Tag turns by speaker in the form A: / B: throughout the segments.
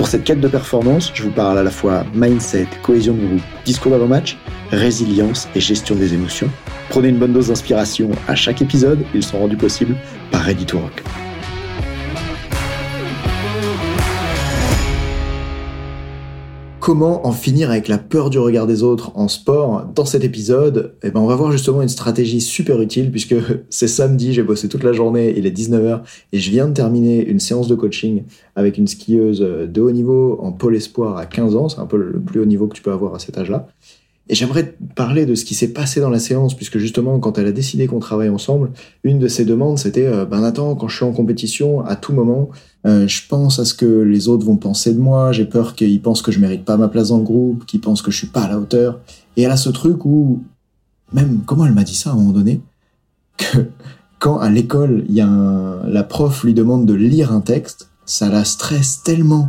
A: Pour cette quête de performance, je vous parle à la fois mindset, cohésion de groupe, discours d'avant-match, résilience et gestion des émotions. Prenez une bonne dose d'inspiration à chaque épisode, ils sont rendus possibles par Ready Rock. Comment en finir avec la peur du regard des autres en sport Dans cet épisode, eh ben on va voir justement une stratégie super utile puisque c'est samedi, j'ai bossé toute la journée, il est 19h et je viens de terminer une séance de coaching avec une skieuse de haut niveau en pôle espoir à 15 ans, c'est un peu le plus haut niveau que tu peux avoir à cet âge-là. Et j'aimerais parler de ce qui s'est passé dans la séance, puisque justement, quand elle a décidé qu'on travaille ensemble, une de ses demandes, c'était euh, Ben Nathan, quand je suis en compétition, à tout moment, euh, je pense à ce que les autres vont penser de moi, j'ai peur qu'ils pensent que je mérite pas ma place dans le groupe, qu'ils pensent que je suis pas à la hauteur. Et elle a ce truc où, même, comment elle m'a dit ça à un moment donné Que quand à l'école, il y a la prof lui demande de lire un texte, ça la stresse tellement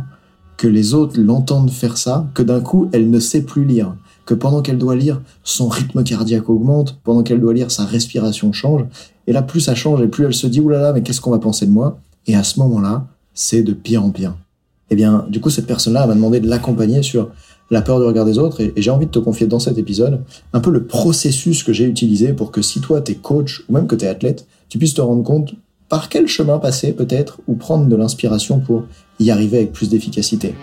A: que les autres l'entendent faire ça, que d'un coup, elle ne sait plus lire que pendant qu'elle doit lire, son rythme cardiaque augmente, pendant qu'elle doit lire, sa respiration change. Et là, plus ça change et plus elle se dit, oulala, mais qu'est-ce qu'on va penser de moi? Et à ce moment-là, c'est de pire en pire. Eh bien, du coup, cette personne-là m'a demandé de l'accompagner sur la peur du regard des autres et, j'ai envie de te confier dans cet épisode un peu le processus que j'ai utilisé pour que si toi t'es coach ou même que t'es athlète, tu puisses te rendre compte par quel chemin passer peut-être ou prendre de l'inspiration pour y arriver avec plus d'efficacité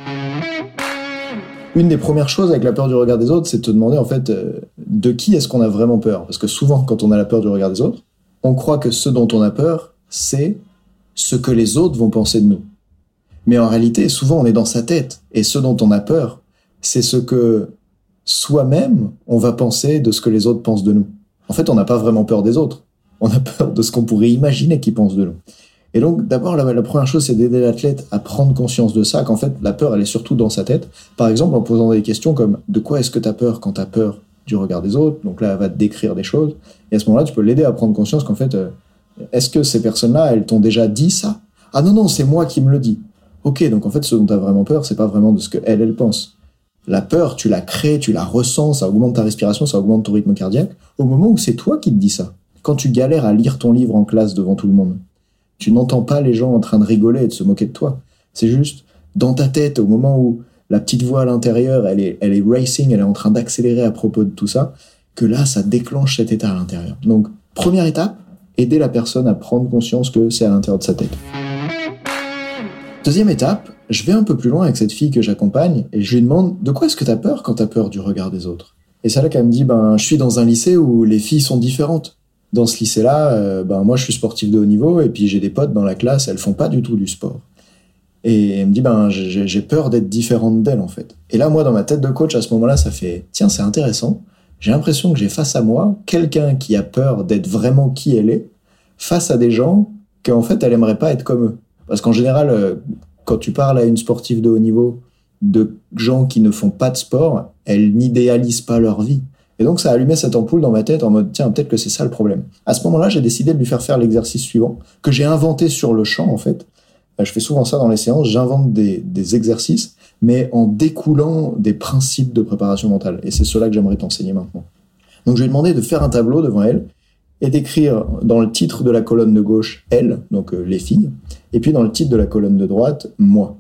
A: une des premières choses avec la peur du regard des autres, c'est de te demander en fait euh, de qui est-ce qu'on a vraiment peur? Parce que souvent, quand on a la peur du regard des autres, on croit que ce dont on a peur, c'est ce que les autres vont penser de nous. Mais en réalité, souvent, on est dans sa tête. Et ce dont on a peur, c'est ce que soi-même, on va penser de ce que les autres pensent de nous. En fait, on n'a pas vraiment peur des autres. On a peur de ce qu'on pourrait imaginer qu'ils pensent de nous. Et donc, d'abord, la, première chose, c'est d'aider l'athlète à prendre conscience de ça, qu'en fait, la peur, elle est surtout dans sa tête. Par exemple, en posant des questions comme de quoi est-ce que tu as peur quand tu as peur du regard des autres? Donc là, elle va te décrire des choses. Et à ce moment-là, tu peux l'aider à prendre conscience qu'en fait, euh, est-ce que ces personnes-là, elles t'ont déjà dit ça Ah non, non, c'est moi qui me le dis. Ok, donc en fait, ce dont tu as vraiment peur, c'est pas vraiment de ce que elle, elle pense. La peur, tu la crées, tu la ressens, ça augmente ta respiration, ça augmente ton rythme cardiaque, au moment où c'est toi qui te dis ça. Quand tu galères à lire ton livre en classe devant tout le monde tu n'entends pas les gens en train de rigoler et de se moquer de toi. C'est juste dans ta tête, au moment où la petite voix à l'intérieur, elle est, elle est racing, elle est en train d'accélérer à propos de tout ça, que là, ça déclenche cet état à l'intérieur. Donc, première étape, aider la personne à prendre conscience que c'est à l'intérieur de sa tête. Deuxième étape, je vais un peu plus loin avec cette fille que j'accompagne et je lui demande de quoi est-ce que tu as peur quand tu as peur du regard des autres? Et ça là qu'elle me dit ben je suis dans un lycée où les filles sont différentes dans ce lycée-là, euh, ben moi je suis sportif de haut niveau et puis j'ai des potes dans la classe, elles font pas du tout du sport. Et elle me dit ben j'ai peur d'être différente d'elles en fait. Et là moi dans ma tête de coach à ce moment-là ça fait tiens c'est intéressant. J'ai l'impression que j'ai face à moi quelqu'un qui a peur d'être vraiment qui elle est face à des gens qu'en fait elle aimerait pas être comme eux. Parce qu'en général euh, quand tu parles à une sportive de haut niveau de gens qui ne font pas de sport, elles n'idéalisent pas leur vie. Et donc ça a allumé cette ampoule dans ma tête en mode tiens peut-être que c'est ça le problème. À ce moment-là, j'ai décidé de lui faire faire l'exercice suivant que j'ai inventé sur le champ en fait. Euh, je fais souvent ça dans les séances, j'invente des, exercices, mais en découlant des principes de préparation mentale. Et c'est cela que j'aimerais t'enseigner maintenant. Donc je lui ai demandé de faire un tableau devant elle et d'écrire dans le titre de la colonne de gauche elle, donc euh, les filles, et puis dans le titre de la colonne de droite moi.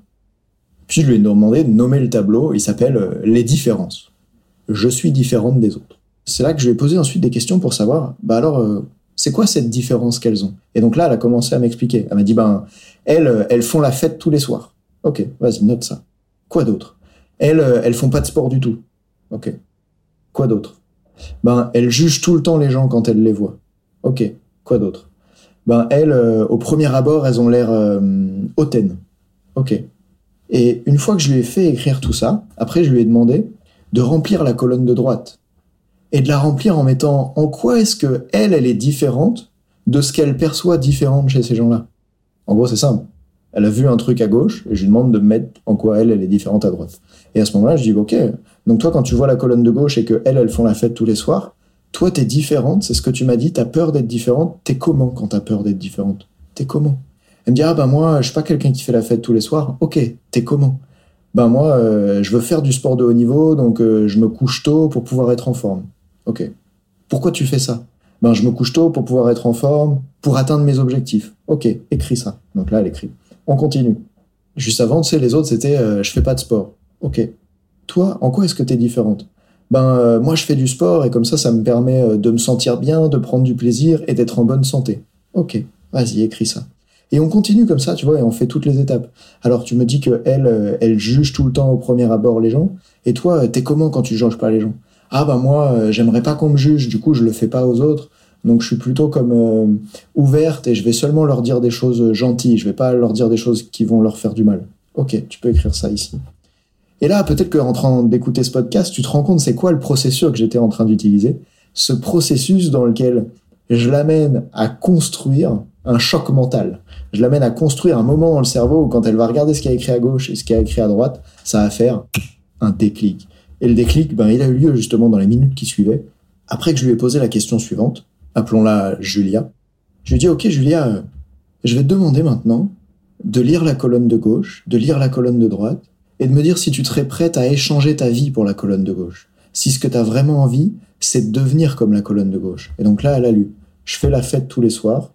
A: Puis je lui ai demandé de nommer le tableau, il s'appelle euh, les différences je suis différente des autres. C'est là que je lui ai posé ensuite des questions pour savoir, bah alors, euh, c'est quoi cette différence qu'elles ont? Et donc là, elle a commencé à m'expliquer. Elle m'a dit, ben, elles, euh, elles font la fête tous les soirs. Ok, vas-y, note ça. Quoi d'autre? Elles, euh, elles font pas de sport du tout. Ok. Quoi d'autre? Ben, elles jugent tout le temps les gens quand elles les voient. Ok. Quoi d'autre? Ben, elles, au premier abord, elles ont l'air hautaines. Ok. Et une fois que je lui ai fait écrire tout ça, après, je lui ai demandé, de remplir la colonne de droite et de la remplir en mettant en quoi est-ce que elle, elle est différente de ce qu'elle perçoit différente chez ces gens-là. En gros, c'est simple. Elle a vu un truc à gauche et je lui demande de mettre en quoi elle, elle est différente à droite. Et à ce moment-là, je dis, ok, donc toi, quand tu vois la colonne de gauche et que elles, elles font la fête tous les soirs, toi, t'es différente, c'est ce que tu m'as dit, t'as peur d'être différente. T'es comment quand t'as peur d'être différente? T'es comment? Elle me dit, ah ben moi, je suis pas quelqu'un qui fait la fête tous les soirs. Ok, t'es comment? Ben moi, euh, je veux faire du sport de haut niveau, donc euh, je me couche tôt pour pouvoir être en forme. Ok. Pourquoi tu fais ça? Ben je me couche tôt pour pouvoir être en forme, pour atteindre mes objectifs. Ok, écris ça. Donc là, elle écrit. On continue. Juste avant, tu sais, les autres, c'était euh, je fais pas de sport. Ok. Toi, en quoi est-ce que t'es différente? Ben euh, moi je fais du sport et comme ça ça me permet euh, de me sentir bien, de prendre du plaisir et d'être en bonne santé. Ok, vas-y écris ça. Et on continue comme ça, tu vois, et on fait toutes les étapes. Alors tu me dis que elle, elle juge tout le temps au premier abord les gens, et toi t'es comment quand tu juges pas les gens? Ah ben moi j'aimerais pas qu'on me juge, du coup je le fais pas aux autres. Donc je suis plutôt comme ouverte et je vais seulement leur dire des choses gentilles, je vais pas leur dire des choses qui vont leur faire du mal. Ok, tu peux écrire ça ici. Et là, peut-être qu'en train d'écouter ce podcast, tu te rends compte c'est quoi le processus que j'étais en train d'utiliser? Ce processus dans lequel je l'amène à construire un choc mental. Je l'amène à construire un moment dans le cerveau où quand elle va regarder ce qu'il a écrit à gauche et ce qu'il a écrit à droite, ça va faire un déclic. Et le déclic, ben, il a eu lieu justement dans les minutes qui suivaient. Après que je lui ai posé la question suivante, appelons-la Julia, je lui ai dit, OK Julia, je vais te demander maintenant de lire la colonne de gauche, de lire la colonne de droite, et de me dire si tu serais prête à échanger ta vie pour la colonne de gauche. Si ce que tu as vraiment envie, c'est de devenir comme la colonne de gauche. Et donc là, elle a lu. Je fais la fête tous les soirs,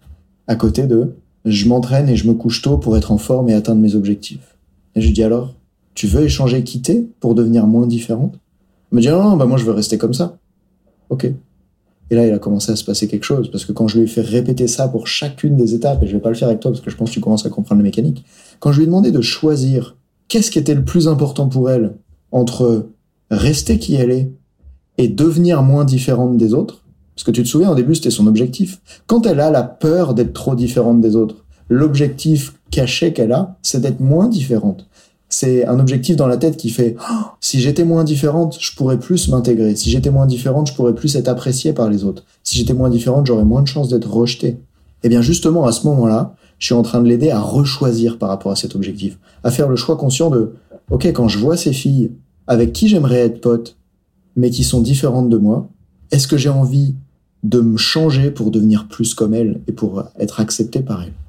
A: à côté de je m'entraîne et je me couche tôt pour être en forme et atteindre mes objectifs. Et je lui dis alors, tu veux échanger, quitter pour devenir moins différente? Me dit non, non, bah moi je veux rester comme ça. Ok. Et là, il a commencé à se passer quelque chose, parce que quand je lui ai fait répéter ça pour chacune des étapes, et je vais pas le faire avec toi parce que je pense que tu commences à comprendre la mécanique, quand je lui ai demandé de choisir qu'est-ce qui était le plus important pour elle entre rester qui elle est et devenir moins différente des autres Parce que tu te souviens, au début, c'était son objectif. Quand elle a la peur d'être trop différente des autres, l'objectif caché qu'elle a, c'est d'être moins différente. C'est un objectif dans la tête qui fait oh, si j'étais moins différente, je pourrais plus m'intégrer. Si j'étais moins différente, je pourrais plus être appréciée par les autres. Si j'étais moins différente, j'aurais moins de chances d'être rejetée. Et eh bien justement, à ce moment-là, je suis en train de l'aider à rechoisir par rapport à cet objectif, à faire le choix conscient de, ok, quand je vois ces filles avec qui j'aimerais être pote, mais qui sont différentes de moi, est-ce que j'ai envie de me changer pour devenir plus comme elles et pour être accepté par elles?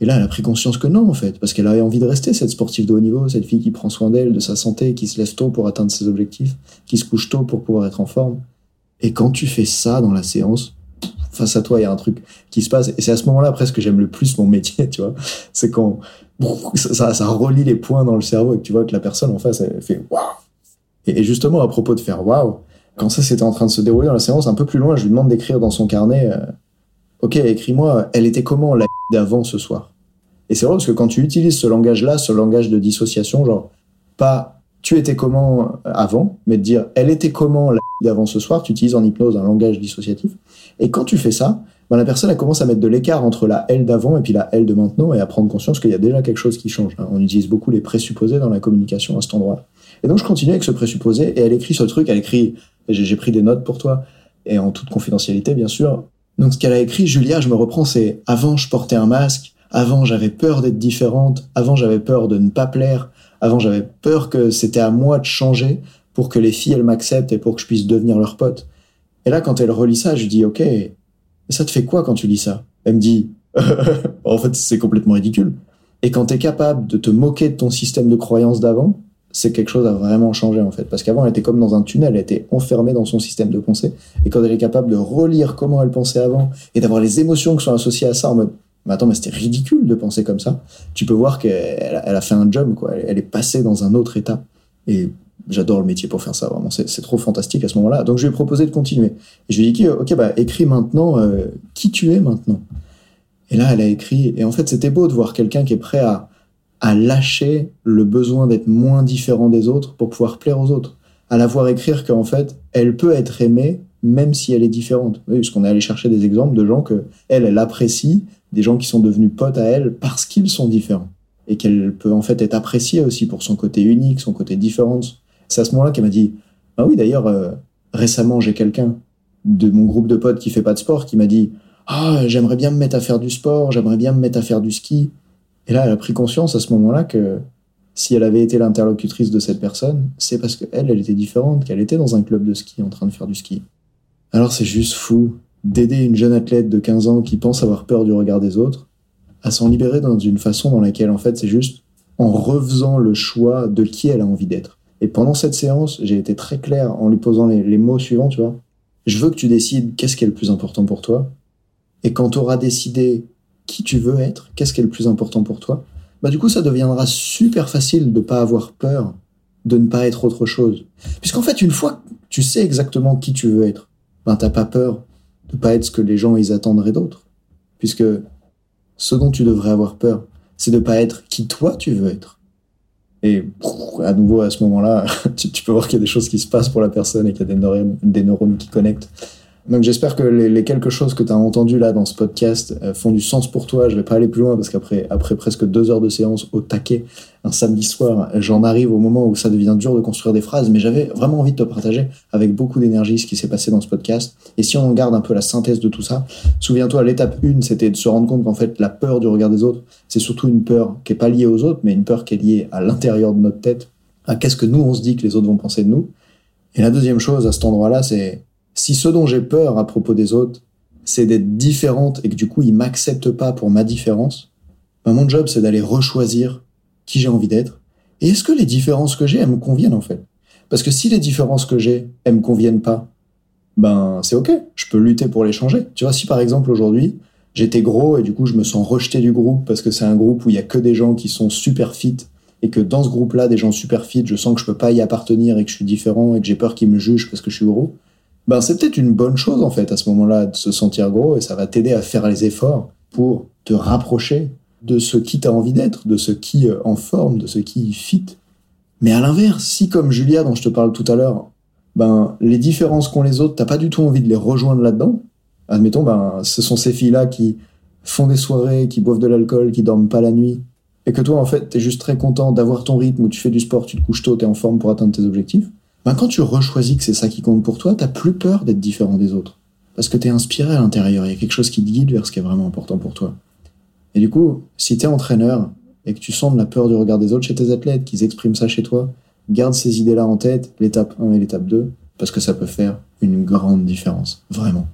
A: Et là, elle a pris conscience que non, en fait, parce qu'elle avait envie de rester cette sportive de haut niveau, cette fille qui prend soin d'elle, de sa santé, qui se lève tôt pour atteindre ses objectifs, qui se couche tôt pour pouvoir être en forme. Et quand tu fais ça dans la séance, face à toi, il y a un truc qui se passe. Et c'est à ce moment-là presque que j'aime le plus mon métier, tu vois. C'est quand ça, ça relie les points dans le cerveau et que tu vois que la personne en face, elle fait waouh. Et, justement, à propos de faire waouh, quand ça c'était en train de se dérouler dans la séance, un peu plus loin, je lui demande d'écrire dans son carnet, euh, ok, écris-moi, elle était comment la d'avant ce soir? Et c'est vrai parce que quand tu utilises ce langage-là, ce langage de dissociation, genre pas tu étais comment avant, mais de dire elle était comment la d'avant ce soir, tu utilises en hypnose un langage dissociatif. Et quand tu fais ça, ben la personne elle commence à mettre de l'écart entre la elle d'avant et puis la elle de maintenant et à prendre conscience qu'il y a déjà quelque chose qui change. Hein. On utilise beaucoup les présupposés dans la communication à cet endroit. Et donc je continue avec ce présupposé et elle écrit ce truc, elle écrit, j'ai pris des notes pour toi et en toute confidentialité bien sûr. Donc ce qu'elle a écrit, Julia, je me reprends, c'est avant je portais un masque, avant j'avais peur d'être différente, avant j'avais peur de ne pas plaire, avant j'avais peur que c'était à moi de changer pour que les filles elles m'acceptent et pour que je puisse devenir leur pote. Et là, quand elle relit ça, je lui dis, ok, ça te fait quoi quand tu lis ça? Elle me dit, en fait, c'est complètement ridicule. Et quand tu es capable de te moquer de ton système de croyance d'avant, c'est quelque chose à vraiment changer en fait. Parce qu'avant, elle était comme dans un tunnel, elle était enfermée dans son système de pensée. Et quand elle est capable de relire comment elle pensait avant et d'avoir les émotions qui sont associées à ça en mode, mais attends, mais c'était ridicule de penser comme ça, tu peux voir qu'elle elle a fait un job, quoi. Elle est passée dans un autre état. Et J'adore le métier pour faire ça, vraiment. C'est trop fantastique à ce moment-là. Donc je lui ai proposé de continuer. Et je lui ai dit, ok, bah écris maintenant euh, qui tu es maintenant. Et là, elle a écrit. Et en fait, c'était beau de voir quelqu'un qui est prêt à, à lâcher le besoin d'être moins différent des autres pour pouvoir plaire aux autres. À la voir écrire qu'en fait, elle peut être aimée même si elle est différente. Oui, parce qu'on est allé chercher des exemples de gens que elle, elle apprécie, des gens qui sont devenus potes à elle parce qu'ils sont différents. Et qu'elle peut en fait être appréciée aussi pour son côté unique, son côté différent, c'est à ce moment-là qu'elle m'a dit Ah oui, d'ailleurs, euh, récemment, j'ai quelqu'un de mon groupe de potes qui fait pas de sport qui m'a dit Ah, j'aimerais bien me mettre à faire du sport, j'aimerais bien me mettre à faire du ski. Et là, elle a pris conscience à ce moment-là que si elle avait été l'interlocutrice de cette personne, c'est parce qu'elle, elle était différente, qu'elle était dans un club de ski en train de faire du ski. Alors c'est juste fou d'aider une jeune athlète de 15 ans qui pense avoir peur du regard des autres à s'en libérer dans une façon dans laquelle en fait c'est juste en refaisant le choix de qui elle a envie d'être. Et pendant cette séance, j'ai été très clair en lui posant les, mots suivants, tu vois. Je veux que tu décides qu'est-ce qui est le plus important pour toi. Et quand tu auras décidé qui tu veux être, qu'est-ce qui est le plus important pour toi, bah du coup ça deviendra super facile de pas avoir peur de ne pas être autre chose. Puisqu'en fait, une fois que tu sais exactement qui tu veux être, ben t'as pas peur de pas être ce que les gens ils attendraient d'autres. Puisque ce dont tu devrais avoir peur, c'est de pas être qui toi tu veux être. Et à nouveau, à ce moment-là, tu, peux voir qu'il y a des choses qui se passent pour la personne et qu'il y a des neurones, des neurones qui connectent. Donc j'espère que les, les, quelques choses que tu as entendues là dans ce podcast euh, font du sens pour toi. Je vais pas aller plus loin parce qu'après après presque deux heures de séance au taquet un samedi soir, j'en arrive au moment où ça devient dur de construire des phrases. Mais j'avais vraiment envie de te partager avec beaucoup d'énergie ce qui s'est passé dans ce podcast. Et si on garde un peu la synthèse de tout ça, souviens-toi, l'étape 1, c'était de se rendre compte qu'en fait la peur du regard des autres, c'est surtout une peur qui est pas liée aux autres, mais une peur qui est liée à l'intérieur de notre tête, à qu'est-ce que nous on se dit que les autres vont penser de nous? Et la deuxième chose à cet endroit-là, c'est si ce dont j'ai peur à propos des autres, c'est d'être différente et que du coup ils m'acceptent pas pour ma différence, ben mon job c'est d'aller rechoisir qui j'ai envie d'être. Et est-ce que les différences que j'ai, elles me conviennent en fait? Parce que si les différences que j'ai, elles me conviennent pas, ben c'est ok, je peux lutter pour les changer. Tu vois, si par exemple aujourd'hui j'étais gros et du coup je me sens rejeté du groupe parce que c'est un groupe où il y a que des gens qui sont super fit et que dans ce groupe-là, des gens super fit, je sens que je peux pas y appartenir et que je suis différent et que j'ai peur qu'ils me jugent parce que je suis gros, ben c'est peut-être une bonne chose en fait à ce moment-là de se sentir gros et ça va t'aider à faire les efforts pour te rapprocher de ce qui t'as envie d'être, de ce qui euh, en forme, de ce qui fit. Mais à l'inverse, si comme Julia dont je te parle tout à l'heure, ben les différences qu'ont les autres, t'as pas du tout envie de les rejoindre là-dedans. Admettons, ben ce sont ces filles-là qui font des soirées, qui boivent de l'alcool, qui dorment pas la nuit, et que toi en fait t'es juste très content d'avoir ton rythme où tu fais du sport, tu te couches tôt, t'es en forme pour atteindre tes objectifs ben quand tu rechoisis que c'est ça qui compte pour toi, t'as plus peur d'être différent des autres. Parce que t'es inspiré à l'intérieur, il y a quelque chose qui te guide vers ce qui est vraiment important pour toi. Et du coup, si t'es entraîneur et que tu sens de la peur du regard des autres chez tes athlètes, qu'ils expriment ça chez toi, garde ces idées-là en tête, l'étape 1 et l'étape 2, parce que ça peut faire une grande différence. Vraiment.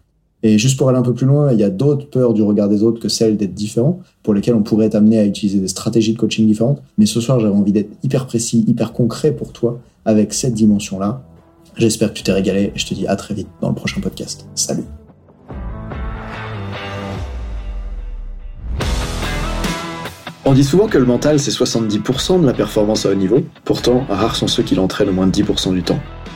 A: Et juste pour aller un peu plus loin, il y a d'autres peurs du regard des autres que celles d'être différent, pour lesquelles on pourrait être amené à utiliser des stratégies de coaching différentes. Mais ce soir, j'avais envie d'être hyper précis, hyper concret pour toi avec cette dimension-là. J'espère que tu t'es régalé et je te dis à très vite dans le prochain podcast. Salut On dit souvent que le mental c'est 70% de la performance à haut niveau, pourtant rares sont ceux qui l'entraînent au moins de 10% du temps.